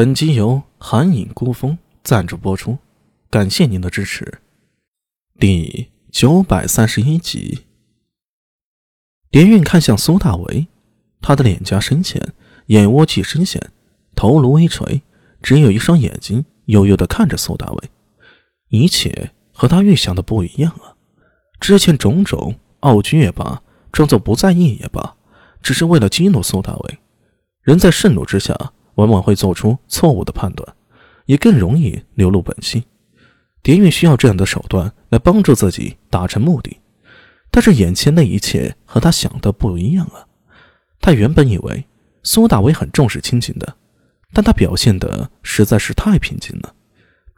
本集由寒影孤风赞助播出，感谢您的支持。第九百三十一集，蝶韵看向苏大为，他的脸颊深浅，眼窝气深陷，头颅微垂，只有一双眼睛悠悠的看着苏大为。一切和他预想的不一样啊！之前种种傲居也罢，装作不在意也罢，只是为了激怒苏大为。人在盛怒之下。往往会做出错误的判断，也更容易流露本性。蝶韵需要这样的手段来帮助自己达成目的，但是眼前的一切和他想的不一样啊！他原本以为苏大为很重视亲情的，但他表现的实在是太平静了，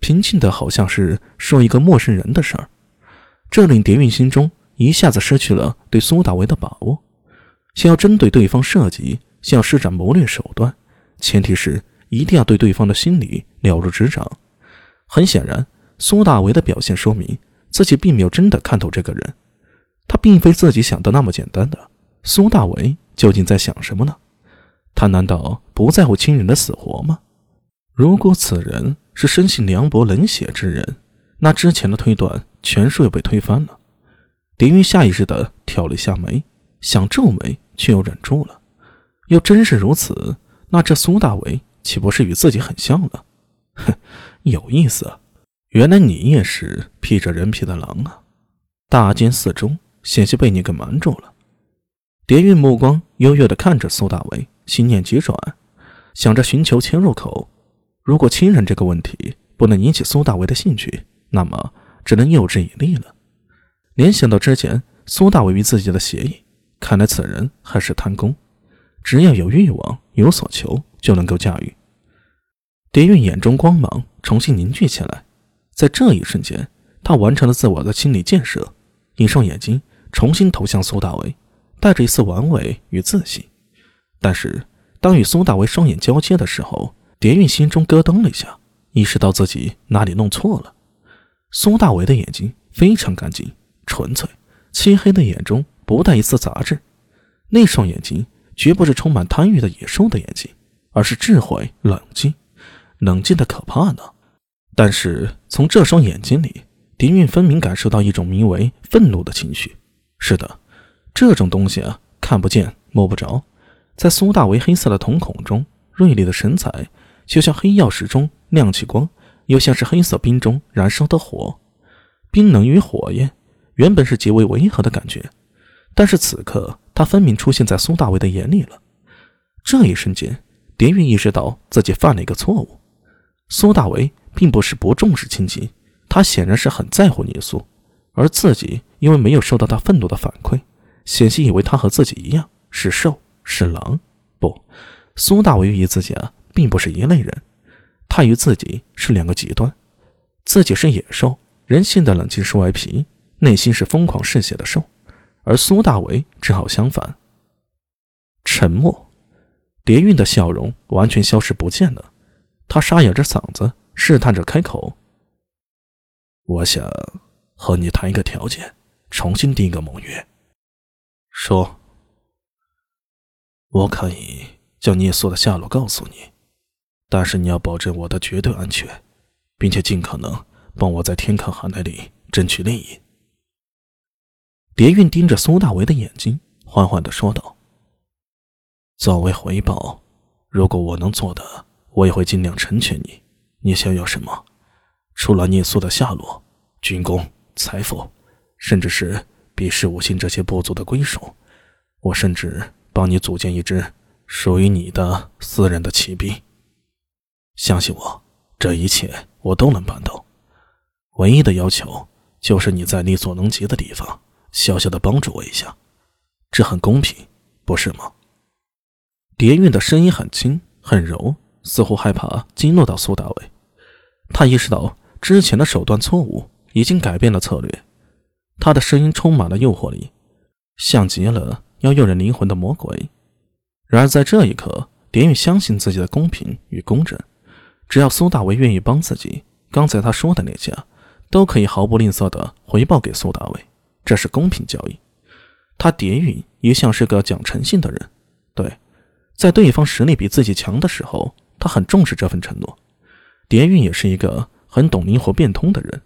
平静的好像是说一个陌生人的事儿，这令蝶韵心中一下子失去了对苏大为的把握，想要针对对方设计，想要施展谋略手段。前提是一定要对对方的心理了如指掌。很显然，苏大为的表现说明自己并没有真的看透这个人。他并非自己想的那么简单的。苏大为究竟在想什么呢？他难道不在乎亲人的死活吗？如果此人是生性凉薄冷血之人，那之前的推断全数又被推翻了。狄云下意识地挑了一下眉，想皱眉，却又忍住了。要真是如此。那这苏大为岂不是与自己很像了？哼，有意思。原来你也是披着人皮的狼啊！大惊四周，险些被你给瞒住了。蝶韵目光幽幽地看着苏大为，心念急转，想着寻求切入口。如果亲人这个问题不能引起苏大为的兴趣，那么只能诱之以利了。联想到之前苏大为与自己的协议，看来此人还是贪功。只要有欲望，有所求，就能够驾驭。蝶韵眼中光芒重新凝聚起来，在这一瞬间，他完成了自我的心理建设，一双眼睛重新投向苏大为，带着一丝玩味与自信。但是，当与苏大为双眼交接的时候，蝶韵心中咯噔了一下，意识到自己哪里弄错了。苏大为的眼睛非常干净、纯粹，漆黑的眼中不带一丝杂质，那双眼睛。绝不是充满贪欲的野兽的眼睛，而是智慧、冷静、冷静的可怕呢。但是从这双眼睛里，狄韵分明感受到一种名为愤怒的情绪。是的，这种东西啊，看不见摸不着，在苏大为黑色的瞳孔中，锐利的神采就像黑曜石中亮起光，又像是黑色冰中燃烧的火。冰冷与火焰原本是极为违和的感觉，但是此刻。他分明出现在苏大为的眼里了。这一瞬间，蝶韵意识到自己犯了一个错误。苏大为并不是不重视亲情，他显然是很在乎聂苏，而自己因为没有受到他愤怒的反馈，险些以为他和自己一样是兽是狼。不，苏大为与自己啊，并不是一类人，他与自己是两个极端。自己是野兽，人性的冷静是外皮，内心是疯狂嗜血的兽。而苏大为正好相反，沉默。蝶韵的笑容完全消失不见了，他沙哑着嗓子，试探着开口：“我想和你谈一个条件，重新定一个盟约。说，我可以将聂苏的下落告诉你，但是你要保证我的绝对安全，并且尽可能帮我在天坑寒那里争取利益。”蝶韵盯着苏大为的眼睛，缓缓的说道：“作为回报，如果我能做的，我也会尽量成全你。你想要什么？除了聂苏的下落、军功、财富，甚至是比试五星这些部族的归属，我甚至帮你组建一支属于你的私人的骑兵。相信我，这一切我都能办到。唯一的要求就是你在力所能及的地方。”小小的帮助我一下，这很公平，不是吗？蝶韵的声音很轻很柔，似乎害怕激怒到苏大伟。他意识到之前的手段错误，已经改变了策略。他的声音充满了诱惑力，像极了要诱人灵魂的魔鬼。然而在这一刻，蝶韵相信自己的公平与公正。只要苏大伟愿意帮自己，刚才他说的那些，都可以毫不吝啬的回报给苏大伟。这是公平交易，他蝶韵一向是个讲诚信的人。对，在对方实力比自己强的时候，他很重视这份承诺。蝶韵也是一个很懂灵活变通的人，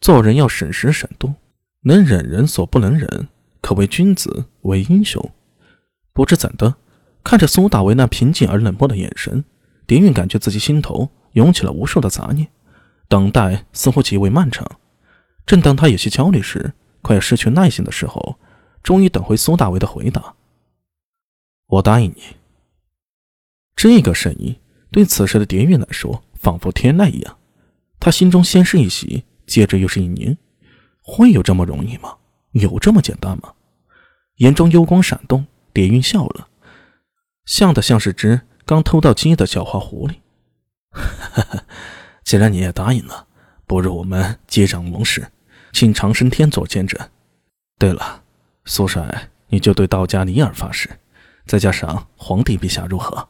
做人要审时审度，能忍人所不能忍，可谓君子为英雄。不知怎的，看着苏大为那平静而冷漠的眼神，蝶韵感觉自己心头涌起了无数的杂念，等待似乎极为漫长。正当他有些焦虑时，快要失去耐心的时候，终于等回苏大为的回答：“我答应你。”这个声音对此时的蝶韵来说，仿佛天籁一样。他心中先是一喜，接着又是一凝。会有这么容易吗？有这么简单吗？眼中幽光闪动，蝶韵笑了，像的像是只刚偷到鸡的狡猾狐狸。既然你也答应了，不如我们接掌盟誓，请长生天做见证。对了，苏帅，你就对道家尼尔发誓，再加上皇帝陛下如何？